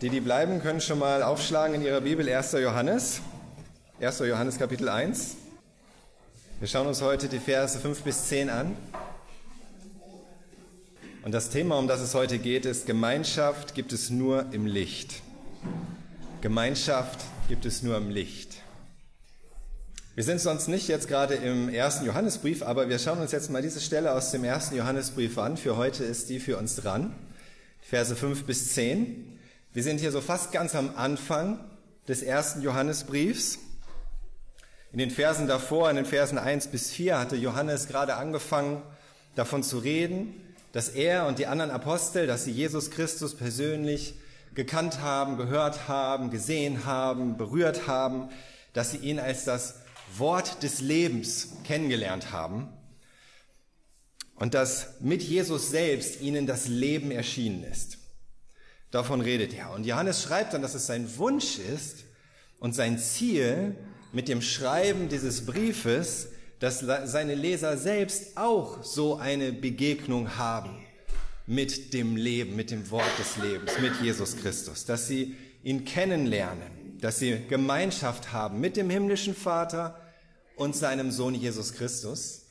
Die, die bleiben, können schon mal aufschlagen in ihrer Bibel 1. Johannes. 1. Johannes Kapitel 1. Wir schauen uns heute die Verse 5 bis 10 an. Und das Thema, um das es heute geht, ist Gemeinschaft gibt es nur im Licht. Gemeinschaft gibt es nur im Licht. Wir sind sonst nicht jetzt gerade im ersten Johannesbrief, aber wir schauen uns jetzt mal diese Stelle aus dem ersten Johannesbrief an. Für heute ist die für uns dran. Verse 5 bis 10. Wir sind hier so fast ganz am Anfang des ersten Johannesbriefs. In den Versen davor, in den Versen 1 bis 4, hatte Johannes gerade angefangen, davon zu reden, dass er und die anderen Apostel, dass sie Jesus Christus persönlich gekannt haben, gehört haben, gesehen haben, berührt haben, dass sie ihn als das Wort des Lebens kennengelernt haben und dass mit Jesus selbst ihnen das Leben erschienen ist. Davon redet er. Und Johannes schreibt dann, dass es sein Wunsch ist und sein Ziel mit dem Schreiben dieses Briefes, dass seine Leser selbst auch so eine Begegnung haben mit dem Leben, mit dem Wort des Lebens, mit Jesus Christus, dass sie ihn kennenlernen, dass sie Gemeinschaft haben mit dem himmlischen Vater und seinem Sohn Jesus Christus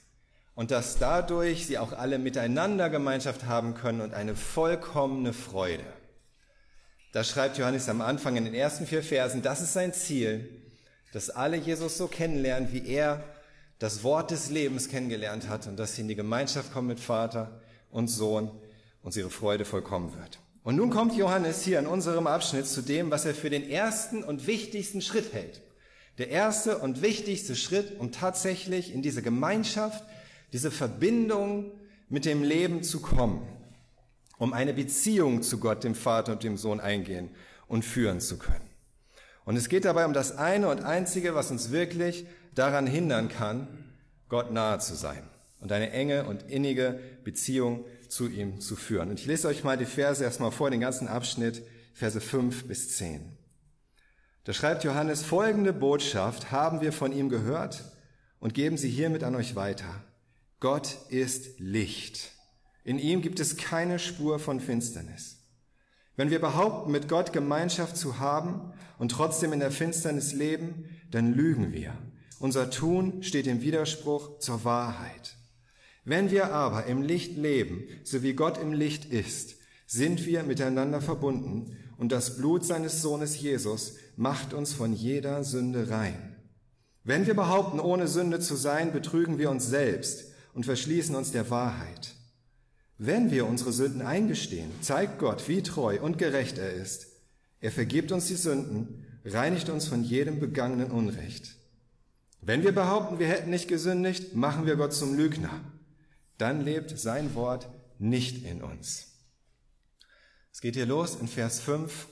und dass dadurch sie auch alle miteinander Gemeinschaft haben können und eine vollkommene Freude. Da schreibt Johannes am Anfang in den ersten vier Versen, das ist sein Ziel, dass alle Jesus so kennenlernen, wie er das Wort des Lebens kennengelernt hat und dass sie in die Gemeinschaft kommen mit Vater und Sohn und ihre Freude vollkommen wird. Und nun kommt Johannes hier in unserem Abschnitt zu dem, was er für den ersten und wichtigsten Schritt hält. Der erste und wichtigste Schritt, um tatsächlich in diese Gemeinschaft, diese Verbindung mit dem Leben zu kommen um eine Beziehung zu Gott, dem Vater und dem Sohn eingehen und führen zu können. Und es geht dabei um das eine und einzige, was uns wirklich daran hindern kann, Gott nahe zu sein und eine enge und innige Beziehung zu ihm zu führen. Und ich lese euch mal die Verse erstmal vor, den ganzen Abschnitt, Verse 5 bis 10. Da schreibt Johannes, folgende Botschaft haben wir von ihm gehört und geben sie hiermit an euch weiter. Gott ist Licht in ihm gibt es keine Spur von Finsternis. Wenn wir behaupten, mit Gott Gemeinschaft zu haben und trotzdem in der Finsternis leben, dann lügen wir. Unser Tun steht im Widerspruch zur Wahrheit. Wenn wir aber im Licht leben, so wie Gott im Licht ist, sind wir miteinander verbunden und das Blut seines Sohnes Jesus macht uns von jeder Sünde rein. Wenn wir behaupten, ohne Sünde zu sein, betrügen wir uns selbst und verschließen uns der Wahrheit. Wenn wir unsere Sünden eingestehen, zeigt Gott, wie treu und gerecht er ist. Er vergibt uns die Sünden, reinigt uns von jedem begangenen Unrecht. Wenn wir behaupten, wir hätten nicht gesündigt, machen wir Gott zum Lügner. Dann lebt sein Wort nicht in uns. Es geht hier los in Vers 5.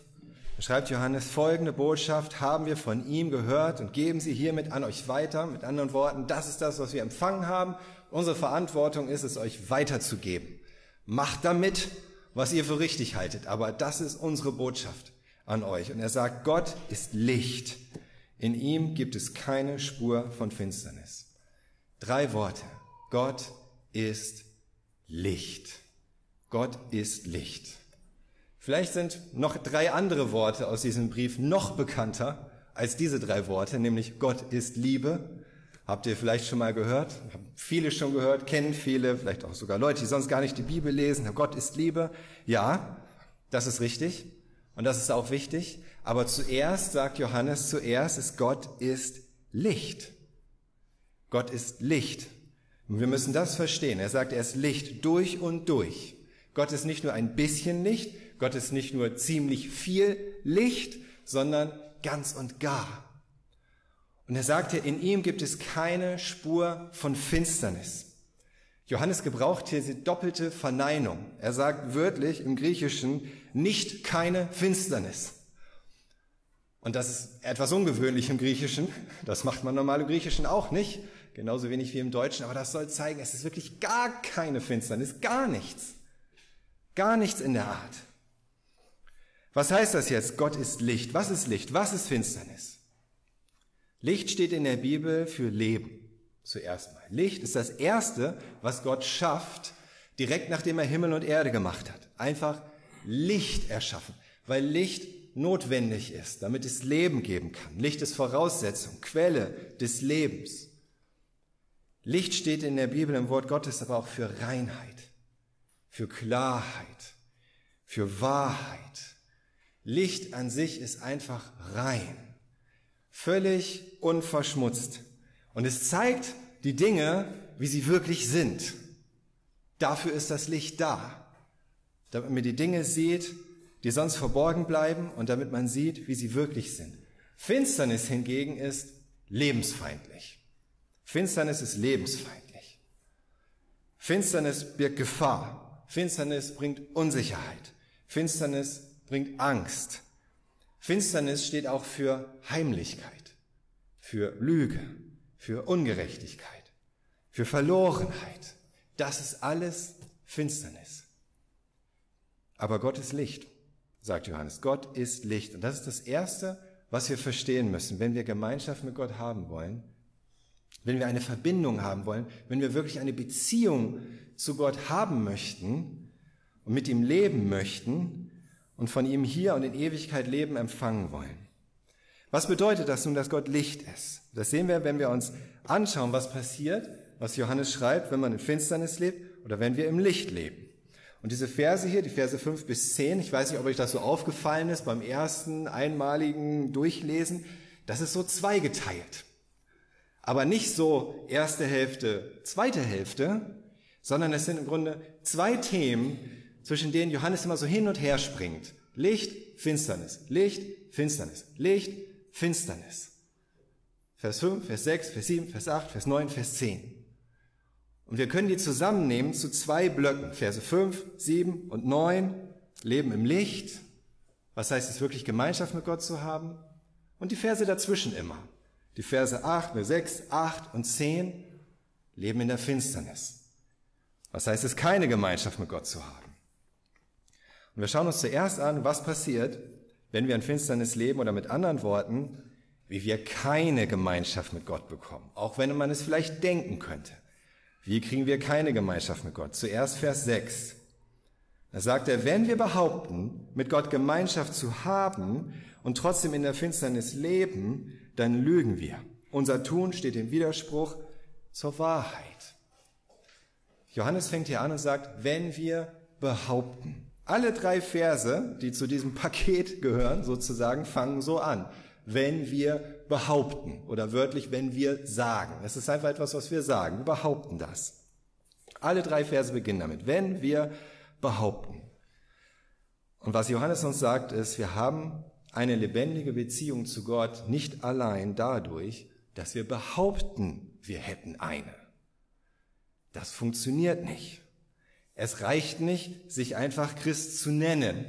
Da schreibt Johannes, folgende Botschaft haben wir von ihm gehört und geben sie hiermit an euch weiter. Mit anderen Worten, das ist das, was wir empfangen haben. Unsere Verantwortung ist es, euch weiterzugeben. Macht damit, was ihr für richtig haltet. Aber das ist unsere Botschaft an euch. Und er sagt, Gott ist Licht. In ihm gibt es keine Spur von Finsternis. Drei Worte. Gott ist Licht. Gott ist Licht. Vielleicht sind noch drei andere Worte aus diesem Brief noch bekannter als diese drei Worte, nämlich Gott ist Liebe, Habt ihr vielleicht schon mal gehört? Haben viele schon gehört, kennen viele, vielleicht auch sogar Leute, die sonst gar nicht die Bibel lesen. Gott ist Liebe. Ja, das ist richtig. Und das ist auch wichtig. Aber zuerst, sagt Johannes, zuerst ist Gott ist Licht. Gott ist Licht. Und wir müssen das verstehen. Er sagt, er ist Licht durch und durch. Gott ist nicht nur ein bisschen Licht, Gott ist nicht nur ziemlich viel Licht, sondern ganz und gar. Und er sagte, in ihm gibt es keine Spur von Finsternis. Johannes gebraucht hier die doppelte Verneinung. Er sagt wörtlich im Griechischen nicht keine Finsternis. Und das ist etwas ungewöhnlich im Griechischen. Das macht man normal im Griechischen auch nicht. Genauso wenig wie im Deutschen. Aber das soll zeigen, es ist wirklich gar keine Finsternis. Gar nichts. Gar nichts in der Art. Was heißt das jetzt? Gott ist Licht. Was ist Licht? Was ist Finsternis? Licht steht in der Bibel für Leben. Zuerst mal. Licht ist das Erste, was Gott schafft, direkt nachdem er Himmel und Erde gemacht hat. Einfach Licht erschaffen. Weil Licht notwendig ist, damit es Leben geben kann. Licht ist Voraussetzung, Quelle des Lebens. Licht steht in der Bibel im Wort Gottes aber auch für Reinheit, für Klarheit, für Wahrheit. Licht an sich ist einfach rein, völlig unverschmutzt. Und es zeigt die Dinge, wie sie wirklich sind. Dafür ist das Licht da, damit man die Dinge sieht, die sonst verborgen bleiben und damit man sieht, wie sie wirklich sind. Finsternis hingegen ist lebensfeindlich. Finsternis ist lebensfeindlich. Finsternis birgt Gefahr. Finsternis bringt Unsicherheit. Finsternis bringt Angst. Finsternis steht auch für Heimlichkeit, für Lüge, für Ungerechtigkeit, für Verlorenheit. Das ist alles Finsternis. Aber Gott ist Licht, sagt Johannes. Gott ist Licht. Und das ist das Erste, was wir verstehen müssen, wenn wir Gemeinschaft mit Gott haben wollen, wenn wir eine Verbindung haben wollen, wenn wir wirklich eine Beziehung zu Gott haben möchten und mit ihm leben möchten und von ihm hier und in Ewigkeit Leben empfangen wollen. Was bedeutet das nun, dass Gott Licht ist? Das sehen wir, wenn wir uns anschauen, was passiert, was Johannes schreibt, wenn man in Finsternis lebt oder wenn wir im Licht leben. Und diese Verse hier, die Verse 5 bis 10, ich weiß nicht, ob euch das so aufgefallen ist beim ersten einmaligen Durchlesen, das ist so zweigeteilt. Aber nicht so erste Hälfte, zweite Hälfte, sondern es sind im Grunde zwei Themen, zwischen denen Johannes immer so hin und her springt. Licht, Finsternis, Licht, Finsternis, Licht, Finsternis. Vers 5, Vers 6, Vers 7, Vers 8, Vers 9, Vers 10. Und wir können die zusammennehmen zu zwei Blöcken. Verse 5, 7 und 9 leben im Licht. Was heißt es wirklich, Gemeinschaft mit Gott zu haben? Und die Verse dazwischen immer. Die Verse 8, 6, 8 und 10 leben in der Finsternis. Was heißt es, keine Gemeinschaft mit Gott zu haben? Und wir schauen uns zuerst an, was passiert, wenn wir in Finsternis leben oder mit anderen Worten, wie wir keine Gemeinschaft mit Gott bekommen, auch wenn man es vielleicht denken könnte. Wie kriegen wir keine Gemeinschaft mit Gott? Zuerst Vers 6. Da sagt er, wenn wir behaupten, mit Gott Gemeinschaft zu haben und trotzdem in der Finsternis leben, dann lügen wir. Unser Tun steht im Widerspruch zur Wahrheit. Johannes fängt hier an und sagt, wenn wir behaupten. Alle drei Verse, die zu diesem Paket gehören, sozusagen, fangen so an. Wenn wir behaupten oder wörtlich, wenn wir sagen. Das ist einfach etwas, was wir sagen. Wir behaupten das. Alle drei Verse beginnen damit. Wenn wir behaupten. Und was Johannes uns sagt, ist, wir haben eine lebendige Beziehung zu Gott nicht allein dadurch, dass wir behaupten, wir hätten eine. Das funktioniert nicht. Es reicht nicht, sich einfach Christ zu nennen.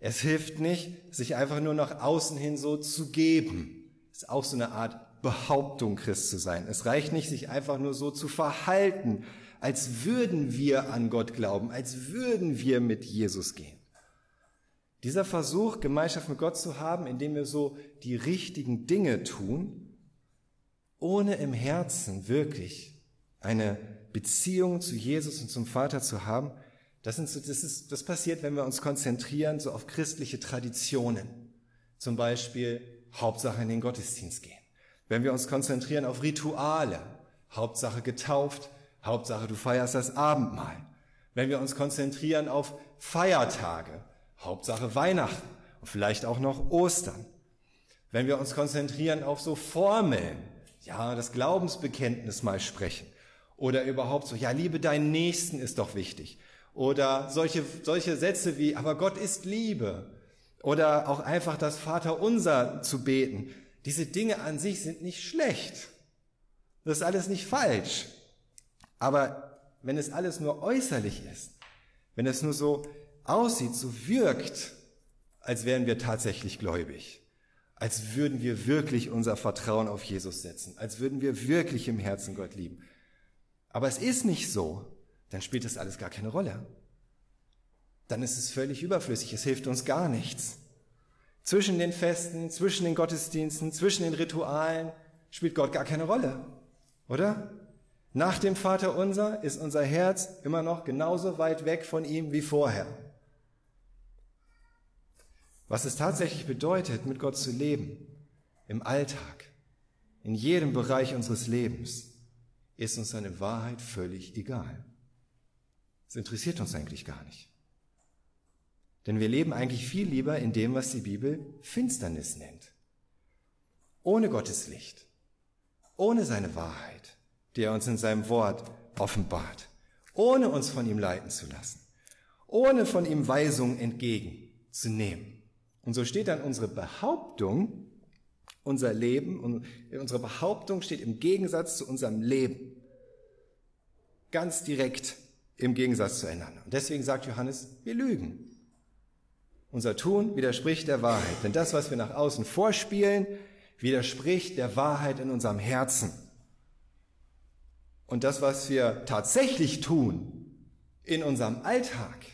Es hilft nicht, sich einfach nur nach außen hin so zu geben. Es ist auch so eine Art Behauptung, Christ zu sein. Es reicht nicht, sich einfach nur so zu verhalten, als würden wir an Gott glauben, als würden wir mit Jesus gehen. Dieser Versuch, Gemeinschaft mit Gott zu haben, indem wir so die richtigen Dinge tun, ohne im Herzen wirklich eine Beziehung zu Jesus und zum Vater zu haben, das, sind so, das, ist, das passiert, wenn wir uns konzentrieren so auf christliche Traditionen. Zum Beispiel Hauptsache in den Gottesdienst gehen. Wenn wir uns konzentrieren auf Rituale, Hauptsache getauft, Hauptsache du feierst das Abendmahl. Wenn wir uns konzentrieren auf Feiertage, Hauptsache Weihnachten und vielleicht auch noch Ostern. Wenn wir uns konzentrieren auf so Formeln, ja, das Glaubensbekenntnis mal sprechen, oder überhaupt so, ja, liebe deinen Nächsten ist doch wichtig. Oder solche, solche Sätze wie, aber Gott ist Liebe. Oder auch einfach das Vaterunser zu beten. Diese Dinge an sich sind nicht schlecht. Das ist alles nicht falsch. Aber wenn es alles nur äußerlich ist, wenn es nur so aussieht, so wirkt, als wären wir tatsächlich gläubig, als würden wir wirklich unser Vertrauen auf Jesus setzen, als würden wir wirklich im Herzen Gott lieben, aber es ist nicht so, dann spielt das alles gar keine Rolle. Dann ist es völlig überflüssig, es hilft uns gar nichts. Zwischen den Festen, zwischen den Gottesdiensten, zwischen den Ritualen spielt Gott gar keine Rolle, oder? Nach dem Vater unser ist unser Herz immer noch genauso weit weg von ihm wie vorher. was es tatsächlich bedeutet, mit Gott zu leben, im Alltag, in jedem Bereich unseres Lebens, ist uns seine Wahrheit völlig egal. Es interessiert uns eigentlich gar nicht. Denn wir leben eigentlich viel lieber in dem, was die Bibel Finsternis nennt. Ohne Gottes Licht, ohne seine Wahrheit, die er uns in seinem Wort offenbart, ohne uns von ihm leiten zu lassen, ohne von ihm Weisungen entgegenzunehmen. Und so steht dann unsere Behauptung, unser Leben, und unsere Behauptung steht im Gegensatz zu unserem Leben. Ganz direkt im Gegensatz zueinander. Und deswegen sagt Johannes, wir lügen. Unser Tun widerspricht der Wahrheit, denn das, was wir nach außen vorspielen, widerspricht der Wahrheit in unserem Herzen. Und das, was wir tatsächlich tun in unserem Alltag,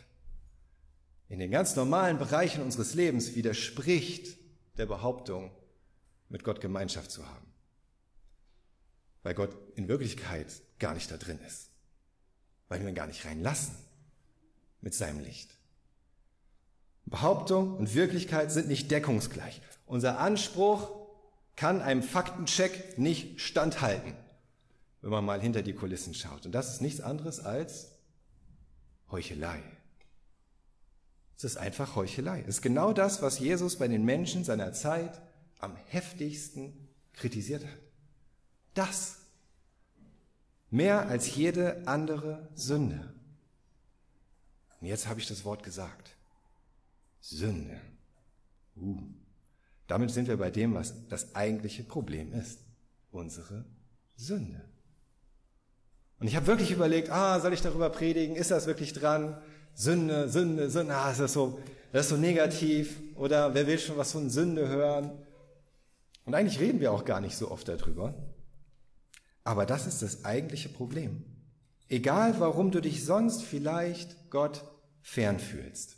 in den ganz normalen Bereichen unseres Lebens, widerspricht der Behauptung, mit Gott Gemeinschaft zu haben. Weil Gott in Wirklichkeit gar nicht da drin ist. Weil wir ihn gar nicht reinlassen mit seinem Licht. Behauptung und Wirklichkeit sind nicht deckungsgleich. Unser Anspruch kann einem Faktencheck nicht standhalten, wenn man mal hinter die Kulissen schaut. Und das ist nichts anderes als Heuchelei. Es ist einfach Heuchelei. Es ist genau das, was Jesus bei den Menschen seiner Zeit am heftigsten kritisiert hat. Das mehr als jede andere Sünde. Und jetzt habe ich das Wort gesagt. Sünde. Uh. Damit sind wir bei dem, was das eigentliche Problem ist. Unsere Sünde. Und ich habe wirklich überlegt, ah, soll ich darüber predigen? Ist das wirklich dran? Sünde, Sünde, Sünde, ah, ist das so, das ist so negativ? Oder wer will schon was von Sünde hören? Und eigentlich reden wir auch gar nicht so oft darüber. Aber das ist das eigentliche Problem. Egal, warum du dich sonst vielleicht Gott fernfühlst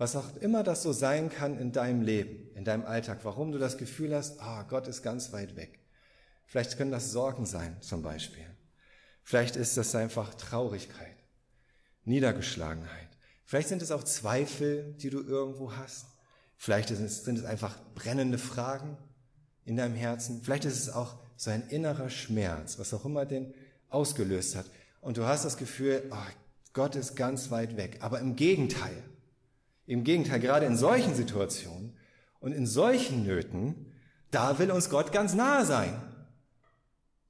was auch immer das so sein kann in deinem Leben, in deinem Alltag, warum du das Gefühl hast, ah, Gott ist ganz weit weg. Vielleicht können das Sorgen sein, zum Beispiel. Vielleicht ist das einfach Traurigkeit, Niedergeschlagenheit. Vielleicht sind es auch Zweifel, die du irgendwo hast. Vielleicht sind es einfach brennende Fragen in deinem Herzen. Vielleicht ist es auch so ein innerer Schmerz, was auch immer den ausgelöst hat. Und du hast das Gefühl, oh, Gott ist ganz weit weg. Aber im Gegenteil, im Gegenteil, gerade in solchen Situationen und in solchen Nöten, da will uns Gott ganz nahe sein.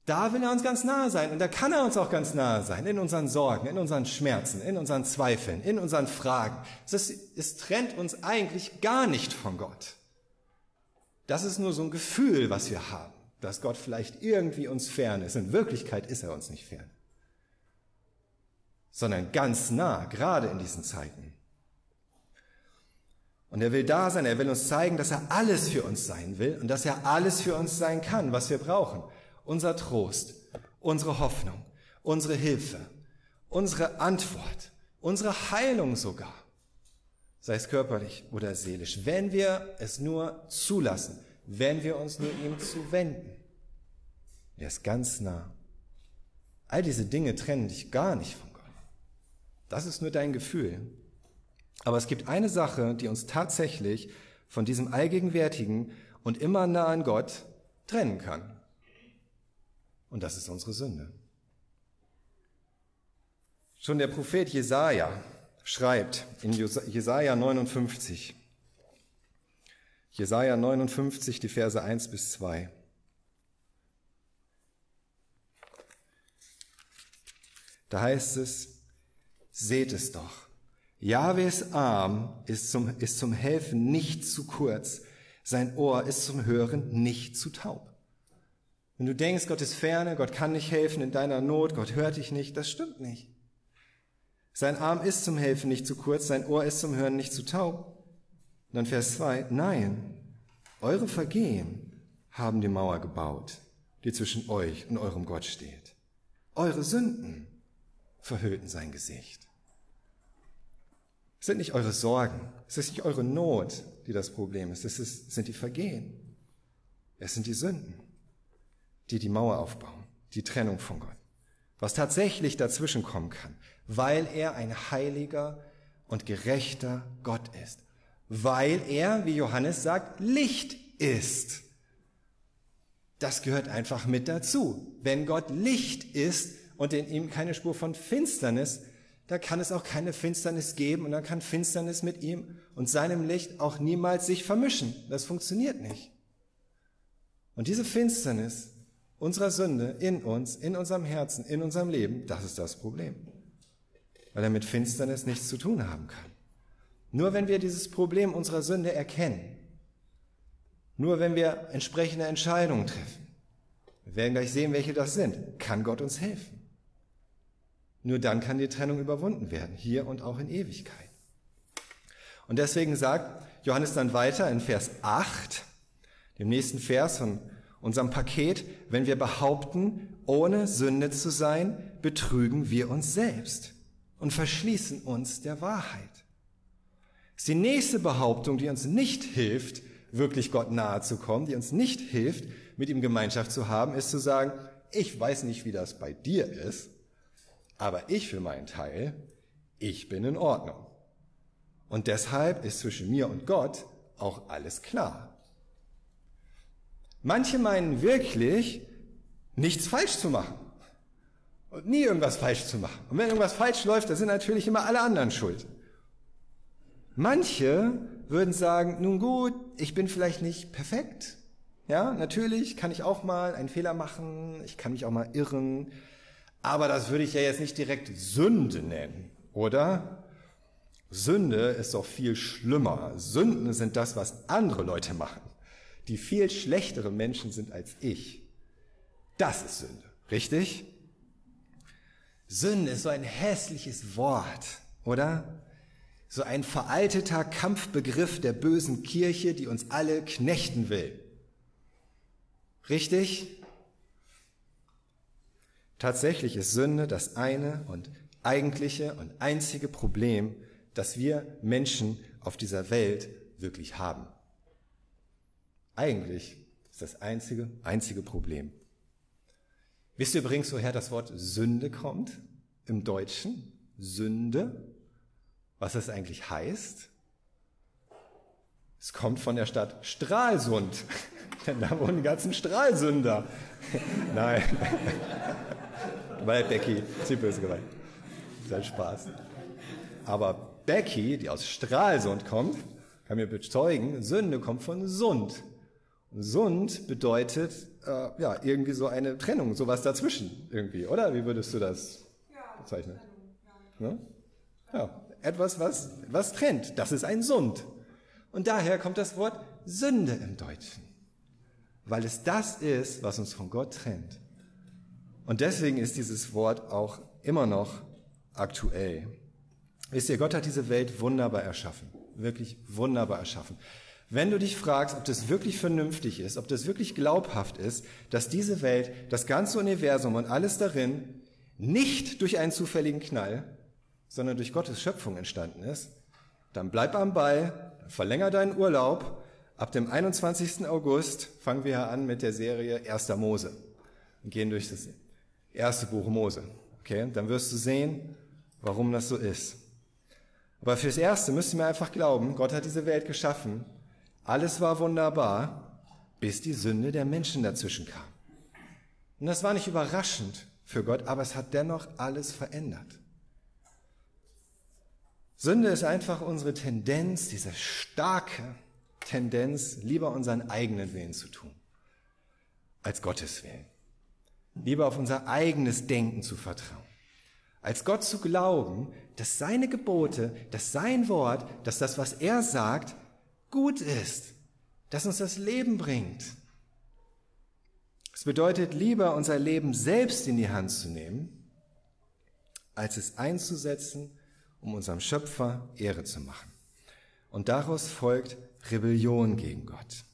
Da will er uns ganz nahe sein und da kann er uns auch ganz nahe sein, in unseren Sorgen, in unseren Schmerzen, in unseren Zweifeln, in unseren Fragen. Es, es trennt uns eigentlich gar nicht von Gott. Das ist nur so ein Gefühl, was wir haben, dass Gott vielleicht irgendwie uns fern ist. In Wirklichkeit ist er uns nicht fern, sondern ganz nah, gerade in diesen Zeiten. Und er will da sein, er will uns zeigen, dass er alles für uns sein will und dass er alles für uns sein kann, was wir brauchen. Unser Trost, unsere Hoffnung, unsere Hilfe, unsere Antwort, unsere Heilung sogar, sei es körperlich oder seelisch, wenn wir es nur zulassen, wenn wir uns nur ihm zuwenden. Er ist ganz nah. All diese Dinge trennen dich gar nicht von Gott. Das ist nur dein Gefühl. Aber es gibt eine Sache, die uns tatsächlich von diesem allgegenwärtigen und immer nahen Gott trennen kann. Und das ist unsere Sünde. Schon der Prophet Jesaja schreibt in Jesaja 59, Jesaja 59, die Verse 1 bis 2. Da heißt es, seht es doch. Jahwes Arm ist zum, ist zum Helfen nicht zu kurz, sein Ohr ist zum Hören nicht zu taub. Wenn du denkst, Gott ist ferne, Gott kann nicht helfen in deiner Not, Gott hört dich nicht, das stimmt nicht. Sein Arm ist zum Helfen nicht zu kurz, sein Ohr ist zum Hören nicht zu taub. Und dann Vers 2, nein, eure Vergehen haben die Mauer gebaut, die zwischen euch und eurem Gott steht. Eure Sünden verhüllten sein Gesicht. Es sind nicht eure Sorgen, es ist nicht eure Not, die das Problem ist, es ist, sind die Vergehen. Es sind die Sünden, die die Mauer aufbauen, die Trennung von Gott. Was tatsächlich dazwischen kommen kann, weil er ein heiliger und gerechter Gott ist, weil er, wie Johannes sagt, Licht ist. Das gehört einfach mit dazu. Wenn Gott Licht ist und in ihm keine Spur von Finsternis, da kann es auch keine Finsternis geben und dann kann Finsternis mit ihm und seinem Licht auch niemals sich vermischen. Das funktioniert nicht. Und diese Finsternis unserer Sünde in uns, in unserem Herzen, in unserem Leben, das ist das Problem. Weil er mit Finsternis nichts zu tun haben kann. Nur wenn wir dieses Problem unserer Sünde erkennen, nur wenn wir entsprechende Entscheidungen treffen, wir werden gleich sehen, welche das sind, kann Gott uns helfen. Nur dann kann die Trennung überwunden werden, hier und auch in Ewigkeit. Und deswegen sagt Johannes dann weiter in Vers 8, dem nächsten Vers von unserem Paket, wenn wir behaupten, ohne Sünde zu sein, betrügen wir uns selbst und verschließen uns der Wahrheit. Das ist die nächste Behauptung, die uns nicht hilft, wirklich Gott nahe zu kommen, die uns nicht hilft, mit ihm Gemeinschaft zu haben, ist zu sagen, ich weiß nicht, wie das bei dir ist, aber ich für meinen Teil, ich bin in Ordnung. Und deshalb ist zwischen mir und Gott auch alles klar. Manche meinen wirklich, nichts falsch zu machen. Und nie irgendwas falsch zu machen. Und wenn irgendwas falsch läuft, dann sind natürlich immer alle anderen schuld. Manche würden sagen, nun gut, ich bin vielleicht nicht perfekt. Ja, natürlich kann ich auch mal einen Fehler machen, ich kann mich auch mal irren, aber das würde ich ja jetzt nicht direkt Sünde nennen, oder? Sünde ist doch viel schlimmer. Sünden sind das, was andere Leute machen, die viel schlechtere Menschen sind als ich. Das ist Sünde, richtig? Sünde ist so ein hässliches Wort, oder? so ein veralteter Kampfbegriff der bösen Kirche, die uns alle knechten will. Richtig? Tatsächlich ist Sünde das eine und eigentliche und einzige Problem, das wir Menschen auf dieser Welt wirklich haben. Eigentlich ist das einzige, einzige Problem. Wisst ihr übrigens, woher das Wort Sünde kommt? Im Deutschen? Sünde was das eigentlich heißt? Es kommt von der Stadt Stralsund, denn da wohnen die ganzen Stralsünder. Nein, weil Becky, sie böse gemeint. Sein Spaß. Aber Becky, die aus Stralsund kommt, kann mir bezeugen, Sünde kommt von Sund. Und Sund bedeutet äh, ja irgendwie so eine Trennung, sowas dazwischen irgendwie, oder? Wie würdest du das bezeichnen? Ja, ja etwas, was, was trennt. Das ist ein Sund. Und daher kommt das Wort Sünde im Deutschen. Weil es das ist, was uns von Gott trennt. Und deswegen ist dieses Wort auch immer noch aktuell. Wisst ihr, Gott hat diese Welt wunderbar erschaffen. Wirklich wunderbar erschaffen. Wenn du dich fragst, ob das wirklich vernünftig ist, ob das wirklich glaubhaft ist, dass diese Welt, das ganze Universum und alles darin nicht durch einen zufälligen Knall, sondern durch Gottes Schöpfung entstanden ist, dann bleib am Ball, verlänger deinen Urlaub. Ab dem 21. August fangen wir an mit der Serie 1. Mose und gehen durch das erste Buch Mose. Okay, dann wirst du sehen, warum das so ist. Aber fürs Erste müssen wir einfach glauben, Gott hat diese Welt geschaffen. Alles war wunderbar, bis die Sünde der Menschen dazwischen kam. Und das war nicht überraschend für Gott, aber es hat dennoch alles verändert. Sünde ist einfach unsere Tendenz, diese starke Tendenz, lieber unseren eigenen Willen zu tun, als Gottes Willen. Lieber auf unser eigenes Denken zu vertrauen. Als Gott zu glauben, dass seine Gebote, dass sein Wort, dass das, was er sagt, gut ist, dass uns das Leben bringt. Es bedeutet lieber unser Leben selbst in die Hand zu nehmen, als es einzusetzen um unserem Schöpfer Ehre zu machen. Und daraus folgt Rebellion gegen Gott.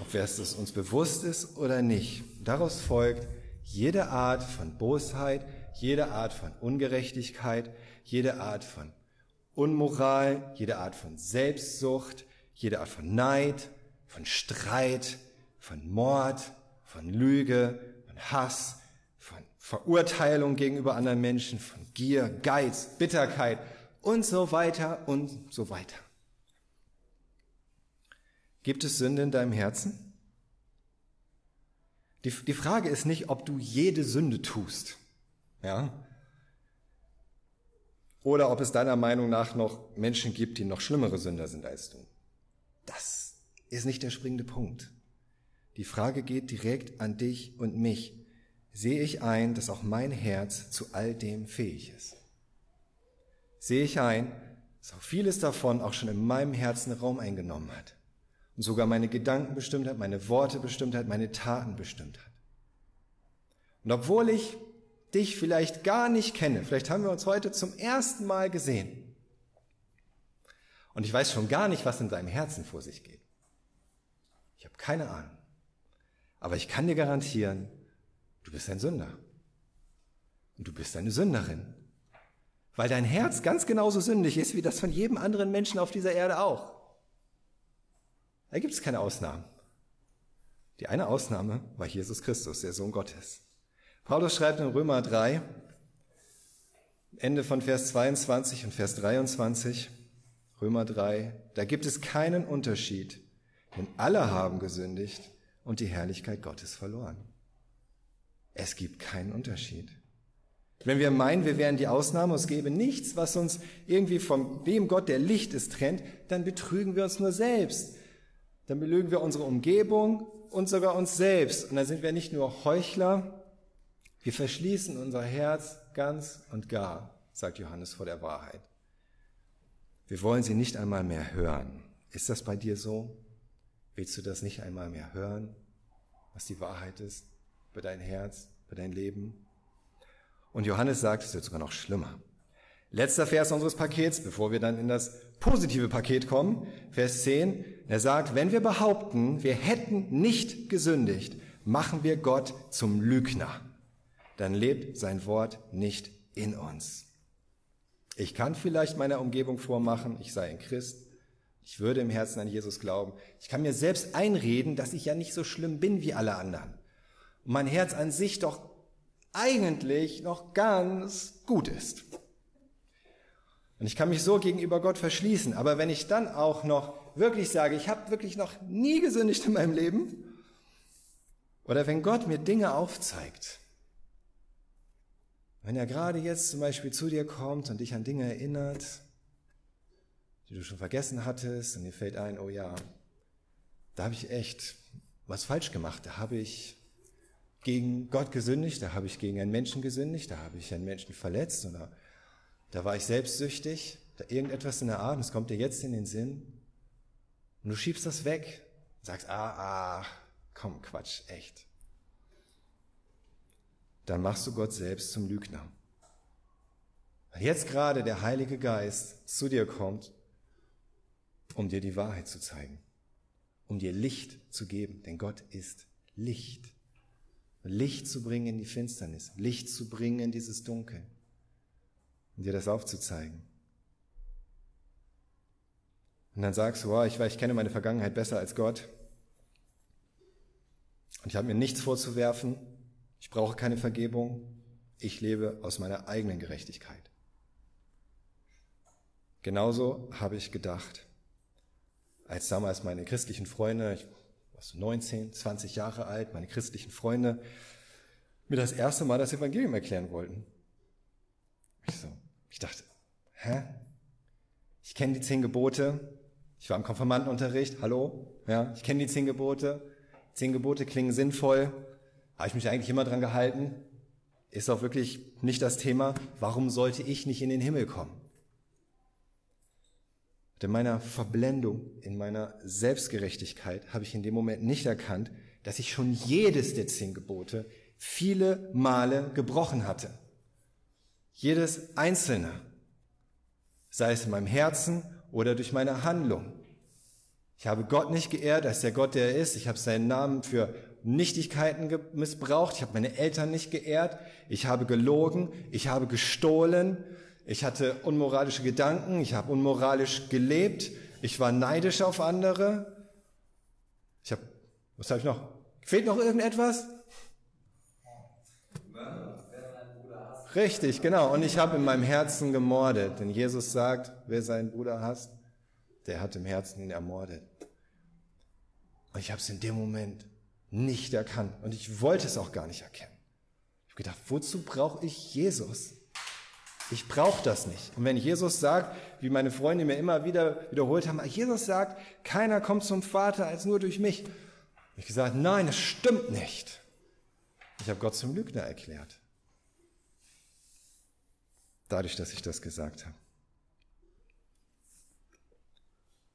Ob es uns bewusst ist oder nicht, daraus folgt jede Art von Bosheit, jede Art von Ungerechtigkeit, jede Art von Unmoral, jede Art von Selbstsucht, jede Art von Neid, von Streit, von Mord, von Lüge, von Hass, von Verurteilung gegenüber anderen Menschen, von Gier, Geiz, Bitterkeit und so weiter und so weiter. Gibt es Sünde in deinem Herzen? Die, die Frage ist nicht, ob du jede Sünde tust. Ja? Oder ob es deiner Meinung nach noch Menschen gibt, die noch schlimmere Sünder sind als du. Das ist nicht der springende Punkt. Die Frage geht direkt an dich und mich. Sehe ich ein, dass auch mein Herz zu all dem fähig ist? Sehe ich ein, dass auch vieles davon auch schon in meinem Herzen Raum eingenommen hat und sogar meine Gedanken bestimmt hat, meine Worte bestimmt hat, meine Taten bestimmt hat. Und obwohl ich dich vielleicht gar nicht kenne. Vielleicht haben wir uns heute zum ersten Mal gesehen. Und ich weiß schon gar nicht, was in deinem Herzen vor sich geht. Ich habe keine Ahnung. Aber ich kann dir garantieren, du bist ein Sünder. Und du bist eine Sünderin. Weil dein Herz ganz genauso sündig ist, wie das von jedem anderen Menschen auf dieser Erde auch. Da gibt es keine Ausnahmen. Die eine Ausnahme war Jesus Christus, der Sohn Gottes. Paulus schreibt in Römer 3, Ende von Vers 22 und Vers 23, Römer 3, da gibt es keinen Unterschied, denn alle haben gesündigt und die Herrlichkeit Gottes verloren. Es gibt keinen Unterschied. Wenn wir meinen, wir wären die Ausnahme, es gäbe nichts, was uns irgendwie von dem Gott, der Licht ist, trennt, dann betrügen wir uns nur selbst. Dann belügen wir unsere Umgebung und sogar uns selbst. Und dann sind wir nicht nur Heuchler, wir verschließen unser Herz ganz und gar, sagt Johannes vor der Wahrheit. Wir wollen sie nicht einmal mehr hören. Ist das bei dir so? Willst du das nicht einmal mehr hören, was die Wahrheit ist, über dein Herz, über dein Leben? Und Johannes sagt, es wird sogar noch schlimmer. Letzter Vers unseres Pakets, bevor wir dann in das positive Paket kommen, Vers 10. Er sagt, wenn wir behaupten, wir hätten nicht gesündigt, machen wir Gott zum Lügner dann lebt sein Wort nicht in uns. Ich kann vielleicht meiner Umgebung vormachen, ich sei ein Christ, ich würde im Herzen an Jesus glauben. Ich kann mir selbst einreden, dass ich ja nicht so schlimm bin wie alle anderen. Und mein Herz an sich doch eigentlich noch ganz gut ist. Und ich kann mich so gegenüber Gott verschließen. Aber wenn ich dann auch noch wirklich sage, ich habe wirklich noch nie gesündigt in meinem Leben, oder wenn Gott mir Dinge aufzeigt, wenn er gerade jetzt zum Beispiel zu dir kommt und dich an Dinge erinnert, die du schon vergessen hattest, und dir fällt ein, oh ja, da habe ich echt was falsch gemacht, da habe ich gegen Gott gesündigt, da habe ich gegen einen Menschen gesündigt, da habe ich einen Menschen verletzt oder da war ich selbstsüchtig, da irgendetwas in der Art, und es kommt dir jetzt in den Sinn. Und du schiebst das weg, sagst, ah, ah, komm, Quatsch, echt dann machst du Gott selbst zum Lügner. Weil jetzt gerade der Heilige Geist zu dir kommt, um dir die Wahrheit zu zeigen, um dir Licht zu geben, denn Gott ist Licht. Licht zu bringen in die Finsternis, Licht zu bringen in dieses Dunkel, um dir das aufzuzeigen. Und dann sagst du, wow, ich, ich kenne meine Vergangenheit besser als Gott. Und ich habe mir nichts vorzuwerfen. Ich brauche keine Vergebung. Ich lebe aus meiner eigenen Gerechtigkeit. Genauso habe ich gedacht, als damals meine christlichen Freunde, ich war so 19, 20 Jahre alt, meine christlichen Freunde, mir das erste Mal das Evangelium erklären wollten. Ich so, ich dachte, hä? Ich kenne die zehn Gebote. Ich war im Konfirmandenunterricht. Hallo? Ja, ich kenne die zehn Gebote. Zehn Gebote klingen sinnvoll. Habe ich mich eigentlich immer dran gehalten? Ist auch wirklich nicht das Thema, warum sollte ich nicht in den Himmel kommen? In meiner Verblendung, in meiner Selbstgerechtigkeit habe ich in dem Moment nicht erkannt, dass ich schon jedes der zehn Gebote viele Male gebrochen hatte. Jedes einzelne. Sei es in meinem Herzen oder durch meine Handlung. Ich habe Gott nicht geehrt als der Gott, der er ist. Ich habe seinen Namen für Nichtigkeiten missbraucht. Ich habe meine Eltern nicht geehrt. Ich habe gelogen. Ich habe gestohlen. Ich hatte unmoralische Gedanken. Ich habe unmoralisch gelebt. Ich war neidisch auf andere. Ich habe, was habe ich noch? Fehlt noch irgendetwas? Richtig, genau. Und ich habe in meinem Herzen gemordet. Denn Jesus sagt, wer seinen Bruder hasst, der hat im Herzen ihn ermordet. Und ich habe es in dem Moment nicht erkannt. Und ich wollte es auch gar nicht erkennen. Ich habe gedacht, wozu brauche ich Jesus? Ich brauche das nicht. Und wenn Jesus sagt, wie meine Freunde mir immer wieder wiederholt haben, Jesus sagt, keiner kommt zum Vater als nur durch mich. Ich gesagt, nein, das stimmt nicht. Ich habe Gott zum Lügner erklärt. Dadurch, dass ich das gesagt habe.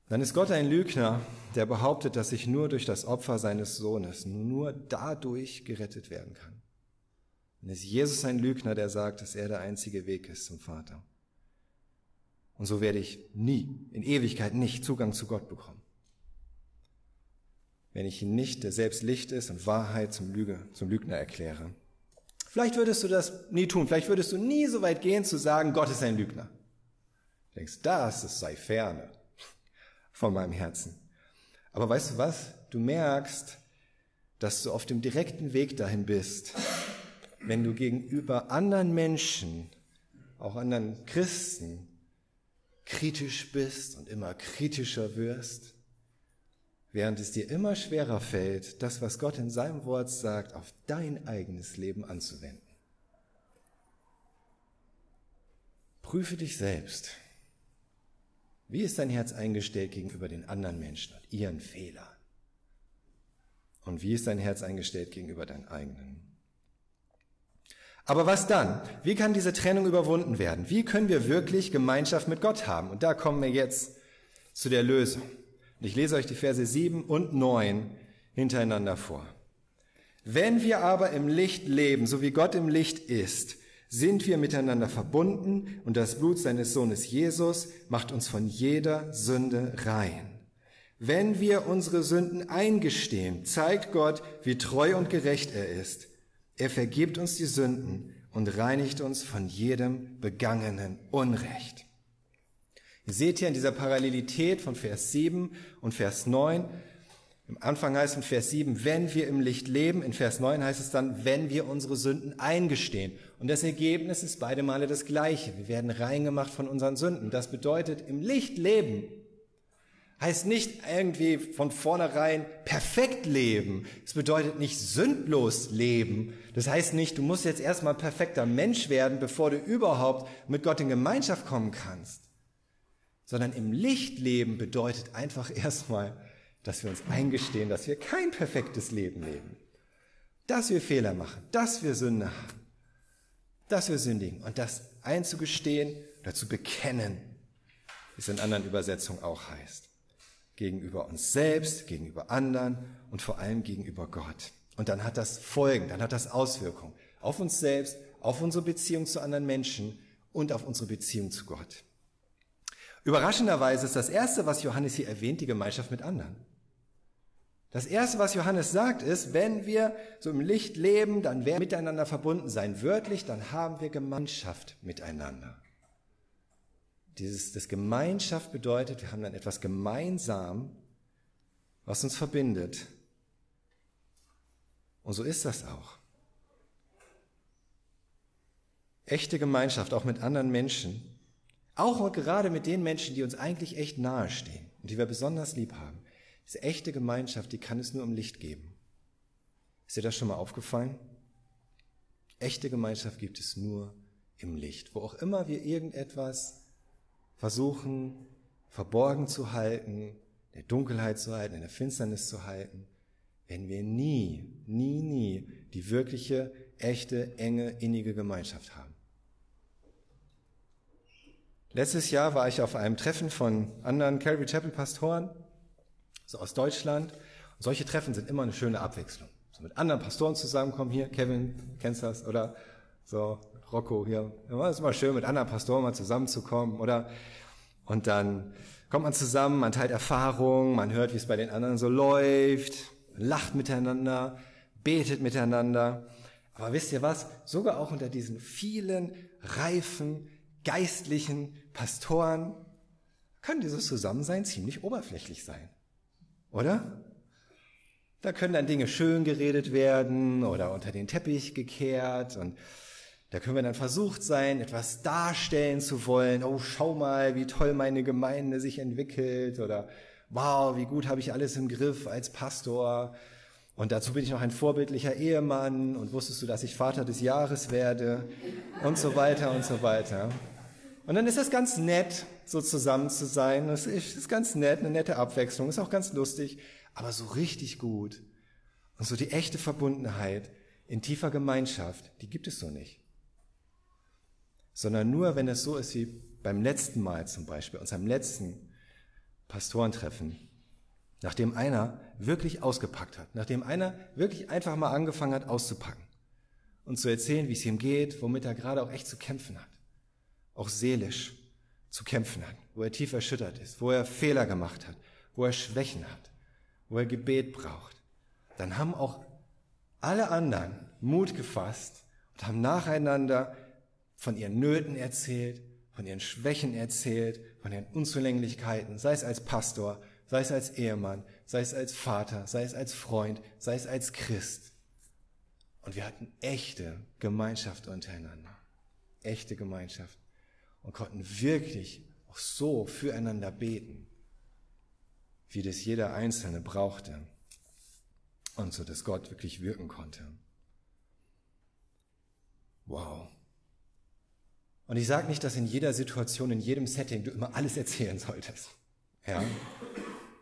Dann ist Gott ein Lügner, der behauptet, dass ich nur durch das Opfer seines Sohnes, nur dadurch gerettet werden kann. Und ist Jesus ein Lügner, der sagt, dass er der einzige Weg ist zum Vater. Und so werde ich nie, in Ewigkeit nicht Zugang zu Gott bekommen. Wenn ich ihn nicht, der selbst Licht ist und Wahrheit zum, Lüge, zum Lügner erkläre. Vielleicht würdest du das nie tun. Vielleicht würdest du nie so weit gehen zu sagen, Gott ist ein Lügner. Du denkst, das, das sei ferne von meinem Herzen. Aber weißt du was? Du merkst, dass du auf dem direkten Weg dahin bist, wenn du gegenüber anderen Menschen, auch anderen Christen, kritisch bist und immer kritischer wirst, während es dir immer schwerer fällt, das, was Gott in seinem Wort sagt, auf dein eigenes Leben anzuwenden. Prüfe dich selbst. Wie ist dein Herz eingestellt gegenüber den anderen Menschen und ihren Fehlern? Und wie ist dein Herz eingestellt gegenüber deinen eigenen? Aber was dann? Wie kann diese Trennung überwunden werden? Wie können wir wirklich Gemeinschaft mit Gott haben? Und da kommen wir jetzt zu der Lösung. Und ich lese euch die Verse 7 und 9 hintereinander vor. Wenn wir aber im Licht leben, so wie Gott im Licht ist, sind wir miteinander verbunden und das Blut seines Sohnes Jesus macht uns von jeder Sünde rein. Wenn wir unsere Sünden eingestehen, zeigt Gott, wie treu und gerecht er ist. Er vergibt uns die Sünden und reinigt uns von jedem begangenen Unrecht. Ihr seht hier in dieser Parallelität von Vers 7 und Vers 9, im Anfang heißt es in Vers 7, wenn wir im Licht leben. In Vers 9 heißt es dann, wenn wir unsere Sünden eingestehen. Und das Ergebnis ist beide Male das gleiche. Wir werden reingemacht von unseren Sünden. Das bedeutet, im Licht leben heißt nicht irgendwie von vornherein perfekt leben. Es bedeutet nicht sündlos leben. Das heißt nicht, du musst jetzt erstmal perfekter Mensch werden, bevor du überhaupt mit Gott in Gemeinschaft kommen kannst. Sondern im Licht leben bedeutet einfach erstmal, dass wir uns eingestehen, dass wir kein perfektes Leben leben, dass wir Fehler machen, dass wir Sünde haben, dass wir sündigen und das einzugestehen oder zu bekennen, wie es in anderen Übersetzungen auch heißt. Gegenüber uns selbst, gegenüber anderen und vor allem gegenüber Gott. Und dann hat das Folgen, dann hat das Auswirkungen auf uns selbst, auf unsere Beziehung zu anderen Menschen und auf unsere Beziehung zu Gott. Überraschenderweise ist das Erste, was Johannes hier erwähnt, die Gemeinschaft mit anderen. Das Erste, was Johannes sagt, ist, wenn wir so im Licht leben, dann werden wir miteinander verbunden sein. Wörtlich, dann haben wir Gemeinschaft miteinander. Dieses, das Gemeinschaft bedeutet, wir haben dann etwas gemeinsam, was uns verbindet. Und so ist das auch. Echte Gemeinschaft, auch mit anderen Menschen, auch und gerade mit den Menschen, die uns eigentlich echt nahestehen und die wir besonders lieb haben. Diese echte Gemeinschaft, die kann es nur im Licht geben. Ist dir das schon mal aufgefallen? Echte Gemeinschaft gibt es nur im Licht. Wo auch immer wir irgendetwas versuchen, verborgen zu halten, in der Dunkelheit zu halten, in der Finsternis zu halten, wenn wir nie, nie, nie die wirkliche, echte, enge, innige Gemeinschaft haben. Letztes Jahr war ich auf einem Treffen von anderen Calvary Chapel Pastoren so aus Deutschland. Und solche Treffen sind immer eine schöne Abwechslung. So mit anderen Pastoren zusammenkommen hier, Kevin, kennst das, oder so, Rocco hier. Immer ist immer schön, mit anderen Pastoren mal zusammenzukommen, oder? Und dann kommt man zusammen, man teilt Erfahrungen, man hört, wie es bei den anderen so läuft, lacht miteinander, betet miteinander. Aber wisst ihr was? Sogar auch unter diesen vielen reifen, geistlichen Pastoren kann dieses Zusammensein ziemlich oberflächlich sein. Oder? Da können dann Dinge schön geredet werden oder unter den Teppich gekehrt und da können wir dann versucht sein, etwas darstellen zu wollen. Oh, schau mal, wie toll meine Gemeinde sich entwickelt oder wow, wie gut habe ich alles im Griff als Pastor. Und dazu bin ich noch ein vorbildlicher Ehemann und wusstest du, dass ich Vater des Jahres werde und so weiter und so weiter. Und dann ist es ganz nett, so zusammen zu sein. Es ist ganz nett, eine nette Abwechslung, ist auch ganz lustig, aber so richtig gut. Und so die echte Verbundenheit in tiefer Gemeinschaft, die gibt es so nicht. Sondern nur, wenn es so ist wie beim letzten Mal zum Beispiel, unserem letzten Pastorentreffen, nachdem einer wirklich ausgepackt hat, nachdem einer wirklich einfach mal angefangen hat auszupacken und zu erzählen, wie es ihm geht, womit er gerade auch echt zu kämpfen hat, auch seelisch zu kämpfen hat, wo er tief erschüttert ist, wo er Fehler gemacht hat, wo er Schwächen hat, wo er Gebet braucht, dann haben auch alle anderen Mut gefasst und haben nacheinander von ihren Nöten erzählt, von ihren Schwächen erzählt, von ihren Unzulänglichkeiten, sei es als Pastor, sei es als Ehemann, sei es als Vater, sei es als Freund, sei es als Christ. Und wir hatten echte Gemeinschaft untereinander. Echte Gemeinschaft. Und konnten wirklich auch so füreinander beten, wie das jeder Einzelne brauchte. Und so, dass Gott wirklich wirken konnte. Wow. Und ich sage nicht, dass in jeder Situation, in jedem Setting du immer alles erzählen solltest. Ja,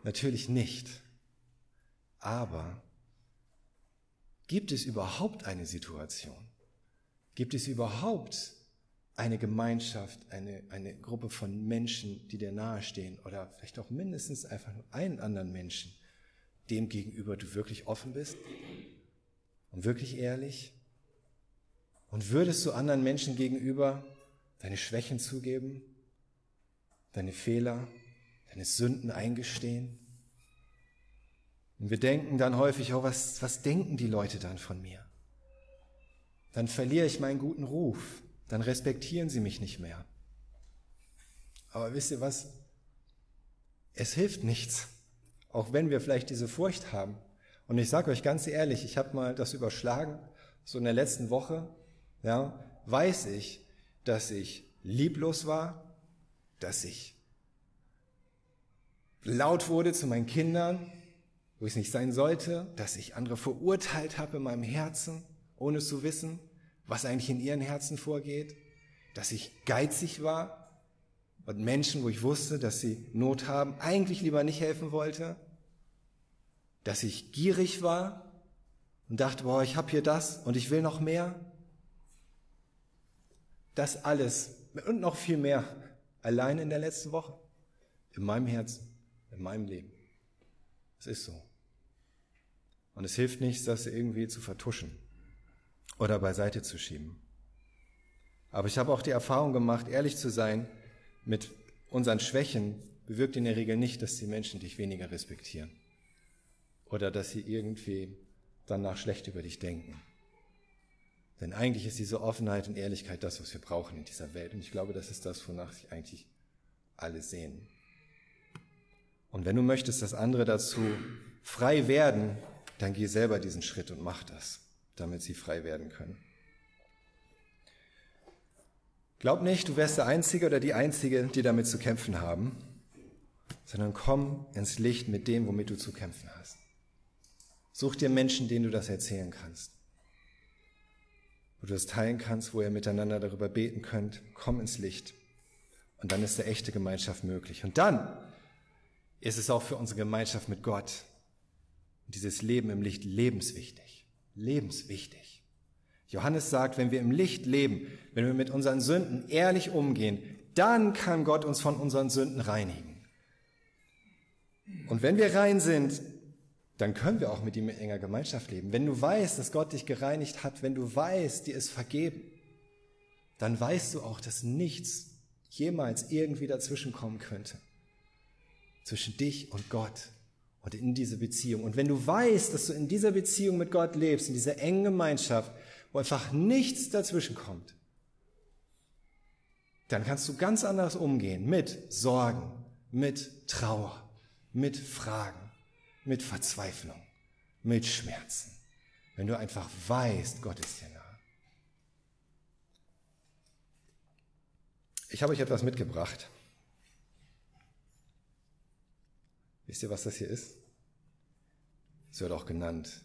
natürlich nicht. Aber gibt es überhaupt eine Situation? Gibt es überhaupt eine Gemeinschaft, eine, eine Gruppe von Menschen, die dir nahestehen oder vielleicht auch mindestens einfach nur einen anderen Menschen, dem gegenüber du wirklich offen bist und wirklich ehrlich? Und würdest du anderen Menschen gegenüber deine Schwächen zugeben, deine Fehler, deine Sünden eingestehen? Und wir denken dann häufig, oh, was, was denken die Leute dann von mir? Dann verliere ich meinen guten Ruf, dann respektieren sie mich nicht mehr. Aber wisst ihr was? Es hilft nichts. Auch wenn wir vielleicht diese Furcht haben. Und ich sage euch ganz ehrlich, ich habe mal das überschlagen, so in der letzten Woche, ja, weiß ich, dass ich lieblos war, dass ich laut wurde zu meinen Kindern, wo ich es nicht sein sollte, dass ich andere verurteilt habe in meinem Herzen, ohne zu wissen, was eigentlich in ihren Herzen vorgeht, dass ich geizig war, und Menschen, wo ich wusste, dass sie Not haben, eigentlich lieber nicht helfen wollte, dass ich gierig war und dachte, boah, ich habe hier das und ich will noch mehr. Das alles und noch viel mehr allein in der letzten Woche, in meinem Herzen, in meinem Leben. Es ist so. Und es hilft nichts, das irgendwie zu vertuschen oder beiseite zu schieben. Aber ich habe auch die Erfahrung gemacht, ehrlich zu sein, mit unseren Schwächen bewirkt in der Regel nicht, dass die Menschen dich weniger respektieren oder dass sie irgendwie danach schlecht über dich denken. Denn eigentlich ist diese Offenheit und Ehrlichkeit das, was wir brauchen in dieser Welt. Und ich glaube, das ist das, wonach sich eigentlich alle sehen. Und wenn du möchtest, dass andere dazu frei werden, dann geh selber diesen Schritt und mach das, damit sie frei werden können. Glaub nicht, du wärst der Einzige oder die Einzige, die damit zu kämpfen haben, sondern komm ins Licht mit dem, womit du zu kämpfen hast. Such dir Menschen, denen du das erzählen kannst, wo du das teilen kannst, wo ihr miteinander darüber beten könnt. Komm ins Licht. Und dann ist eine echte Gemeinschaft möglich. Und dann ist es auch für unsere Gemeinschaft mit Gott dieses Leben im Licht lebenswichtig. Lebenswichtig. Johannes sagt, wenn wir im Licht leben, wenn wir mit unseren Sünden ehrlich umgehen, dann kann Gott uns von unseren Sünden reinigen. Und wenn wir rein sind, dann können wir auch mit ihm in enger Gemeinschaft leben. Wenn du weißt, dass Gott dich gereinigt hat, wenn du weißt, dir ist vergeben, dann weißt du auch, dass nichts jemals irgendwie dazwischenkommen könnte. Zwischen dich und Gott und in diese Beziehung. Und wenn du weißt, dass du in dieser Beziehung mit Gott lebst, in dieser engen Gemeinschaft, wo einfach nichts dazwischen kommt, dann kannst du ganz anders umgehen mit Sorgen, mit Trauer, mit Fragen, mit Verzweiflung, mit Schmerzen. Wenn du einfach weißt, Gott ist dir nahe. Ich habe euch etwas mitgebracht. Wisst ihr, was das hier ist? Es wird auch genannt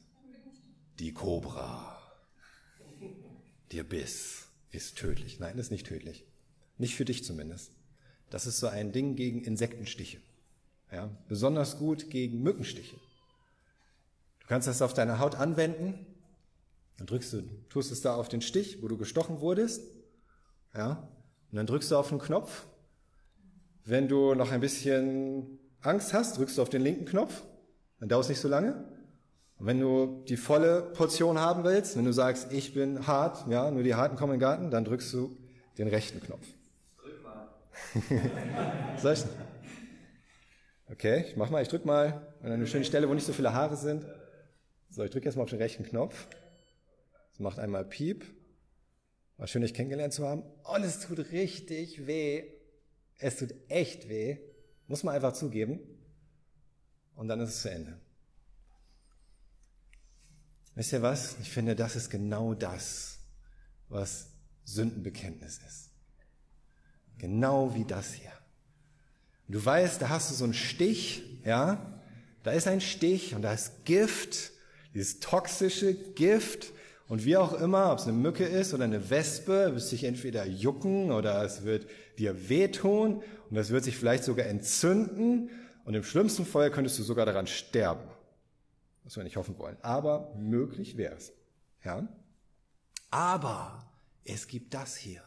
die Kobra. Der Biss ist tödlich. Nein, ist nicht tödlich. Nicht für dich zumindest. Das ist so ein Ding gegen Insektenstiche. Ja, besonders gut gegen Mückenstiche. Du kannst das auf deine Haut anwenden. Dann drückst du, tust es da auf den Stich, wo du gestochen wurdest. Ja, und dann drückst du auf den Knopf. Wenn du noch ein bisschen Angst hast, drückst du auf den linken Knopf. Dann dauert es nicht so lange. Und wenn du die volle Portion haben willst, wenn du sagst, ich bin hart, ja, nur die Harten kommen in den Garten, dann drückst du den rechten Knopf. Drück mal. Soll ich? Okay, ich mach mal, ich drück mal an eine schöne Stelle, wo nicht so viele Haare sind. So, ich drücke jetzt mal auf den rechten Knopf. Es macht einmal Piep. War schön, dich kennengelernt zu haben. Und es tut richtig weh. Es tut echt weh. Muss man einfach zugeben. Und dann ist es zu Ende. Wisst ihr was? Ich finde, das ist genau das, was Sündenbekenntnis ist. Genau wie das hier. Du weißt, da hast du so einen Stich, ja? Da ist ein Stich und da ist Gift, dieses toxische Gift. Und wie auch immer, ob es eine Mücke ist oder eine Wespe, wird sich entweder jucken oder es wird dir wehtun und es wird sich vielleicht sogar entzünden und im schlimmsten Fall könntest du sogar daran sterben was wir nicht hoffen wollen. Aber möglich wäre es. Ja? Aber es gibt das hier.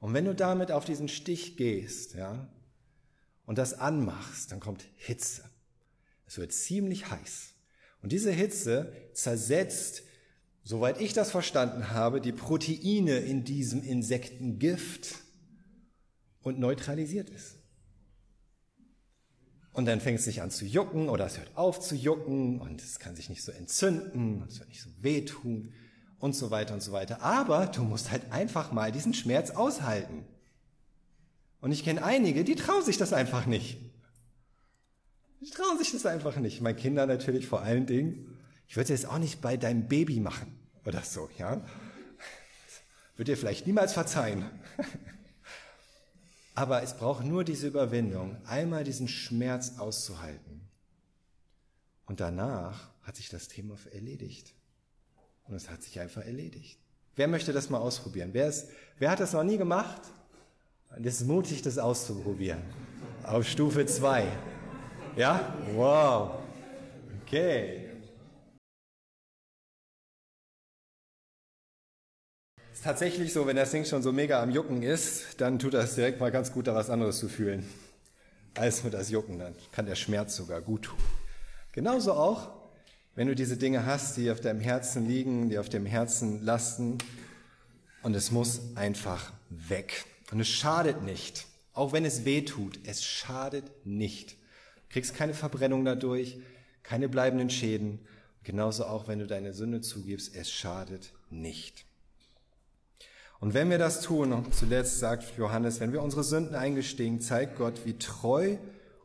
Und wenn du damit auf diesen Stich gehst, ja, und das anmachst, dann kommt Hitze. Es wird ziemlich heiß. Und diese Hitze zersetzt, soweit ich das verstanden habe, die Proteine in diesem Insektengift und neutralisiert es. Und dann fängt es sich an zu jucken oder es hört auf zu jucken und es kann sich nicht so entzünden, es wird nicht so wehtun und so weiter und so weiter. Aber du musst halt einfach mal diesen Schmerz aushalten. Und ich kenne einige, die trauen sich das einfach nicht. Die trauen sich das einfach nicht. Meine Kinder natürlich vor allen Dingen. Ich würde es auch nicht bei deinem Baby machen oder so, ja. Würde dir vielleicht niemals verzeihen. Aber es braucht nur diese Überwindung, einmal diesen Schmerz auszuhalten. Und danach hat sich das Thema erledigt. Und es hat sich einfach erledigt. Wer möchte das mal ausprobieren? Wer, ist, wer hat das noch nie gemacht? Es ist mutig, das auszuprobieren. Auf Stufe 2. Ja? Wow. Okay. Ist tatsächlich so, wenn das Ding schon so mega am Jucken ist, dann tut das direkt mal ganz gut, da was anderes zu fühlen. Als nur das Jucken, dann kann der Schmerz sogar gut tun. Genauso auch, wenn du diese Dinge hast, die auf deinem Herzen liegen, die auf dem Herzen lasten, und es muss einfach weg. Und es schadet nicht. Auch wenn es weh tut, es schadet nicht. Du kriegst keine Verbrennung dadurch, keine bleibenden Schäden. Genauso auch, wenn du deine Sünde zugibst, es schadet nicht. Und wenn wir das tun, und zuletzt sagt Johannes, wenn wir unsere Sünden eingestehen, zeigt Gott, wie treu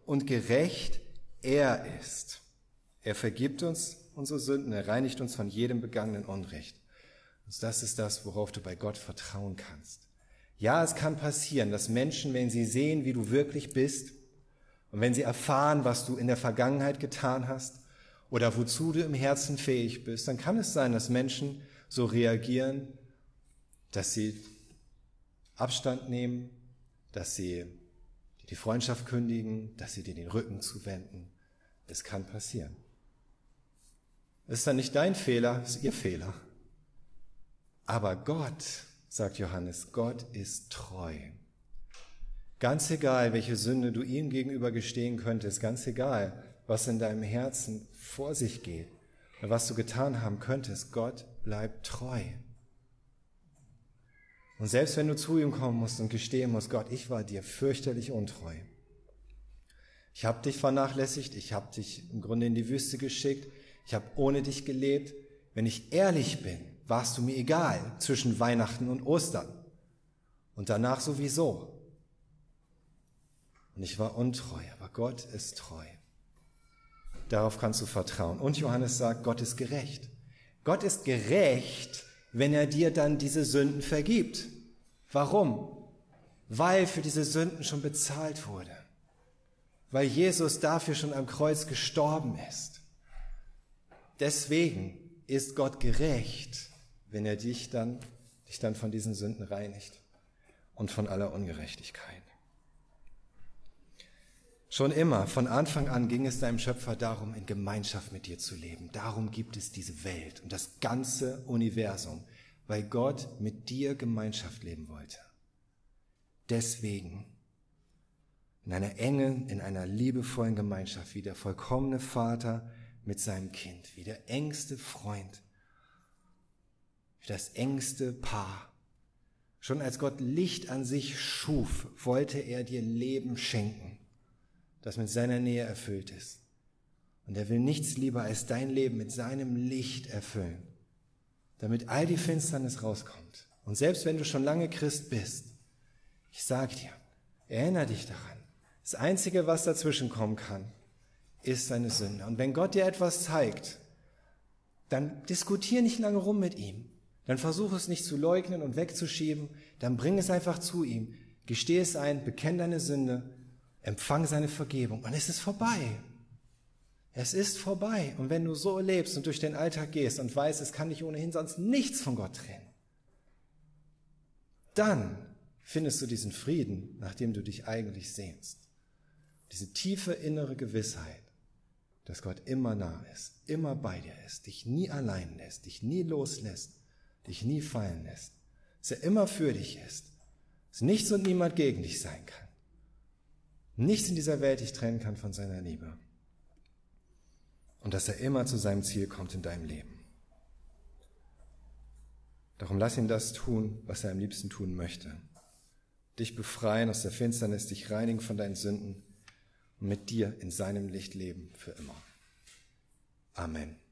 und gerecht er ist. Er vergibt uns unsere Sünden, er reinigt uns von jedem begangenen Unrecht. Und das ist das, worauf du bei Gott vertrauen kannst. Ja, es kann passieren, dass Menschen, wenn sie sehen, wie du wirklich bist, und wenn sie erfahren, was du in der Vergangenheit getan hast, oder wozu du im Herzen fähig bist, dann kann es sein, dass Menschen so reagieren, dass sie Abstand nehmen, dass sie die Freundschaft kündigen, dass sie dir den Rücken zuwenden. Es kann passieren. Es ist dann nicht dein Fehler, es ist ihr Fehler. Aber Gott, sagt Johannes, Gott ist treu. Ganz egal, welche Sünde du ihm gegenüber gestehen könntest, ganz egal, was in deinem Herzen vor sich geht, was du getan haben könntest, Gott bleibt treu. Und selbst wenn du zu ihm kommen musst und gestehen musst, Gott, ich war dir fürchterlich untreu. Ich habe dich vernachlässigt, ich habe dich im Grunde in die Wüste geschickt, ich habe ohne dich gelebt. Wenn ich ehrlich bin, warst du mir egal zwischen Weihnachten und Ostern. Und danach sowieso. Und ich war untreu, aber Gott ist treu. Darauf kannst du vertrauen. Und Johannes sagt, Gott ist gerecht. Gott ist gerecht, wenn er dir dann diese Sünden vergibt. Warum? Weil für diese Sünden schon bezahlt wurde. weil Jesus dafür schon am Kreuz gestorben ist. Deswegen ist Gott gerecht, wenn er dich dann, dich dann von diesen Sünden reinigt und von aller Ungerechtigkeit. Schon immer, von Anfang an ging es deinem Schöpfer darum, in Gemeinschaft mit dir zu leben. Darum gibt es diese Welt und das ganze Universum, weil Gott mit dir Gemeinschaft leben wollte. Deswegen, in einer engen, in einer liebevollen Gemeinschaft, wie der vollkommene Vater mit seinem Kind, wie der engste Freund, wie das engste Paar. Schon als Gott Licht an sich schuf, wollte er dir Leben schenken das mit seiner Nähe erfüllt ist. Und er will nichts lieber als dein Leben mit seinem Licht erfüllen, damit all die Finsternis rauskommt. Und selbst wenn du schon lange Christ bist, ich sag dir, erinnere dich daran, das Einzige, was dazwischen kommen kann, ist deine Sünde. Und wenn Gott dir etwas zeigt, dann diskutier nicht lange rum mit ihm. Dann versuch es nicht zu leugnen und wegzuschieben. Dann bring es einfach zu ihm. Gesteh es ein, bekenn deine Sünde Empfang seine Vergebung und es ist vorbei. Es ist vorbei. Und wenn du so lebst und durch den Alltag gehst und weißt, es kann dich ohnehin sonst nichts von Gott trennen, dann findest du diesen Frieden, nach dem du dich eigentlich sehnst. Diese tiefe innere Gewissheit, dass Gott immer nah ist, immer bei dir ist, dich nie allein lässt, dich nie loslässt, dich nie fallen lässt, dass er immer für dich ist, dass nichts und niemand gegen dich sein kann nichts in dieser Welt dich trennen kann von seiner Liebe. Und dass er immer zu seinem Ziel kommt in deinem Leben. Darum lass ihn das tun, was er am liebsten tun möchte. Dich befreien aus der Finsternis, dich reinigen von deinen Sünden und mit dir in seinem Licht leben für immer. Amen.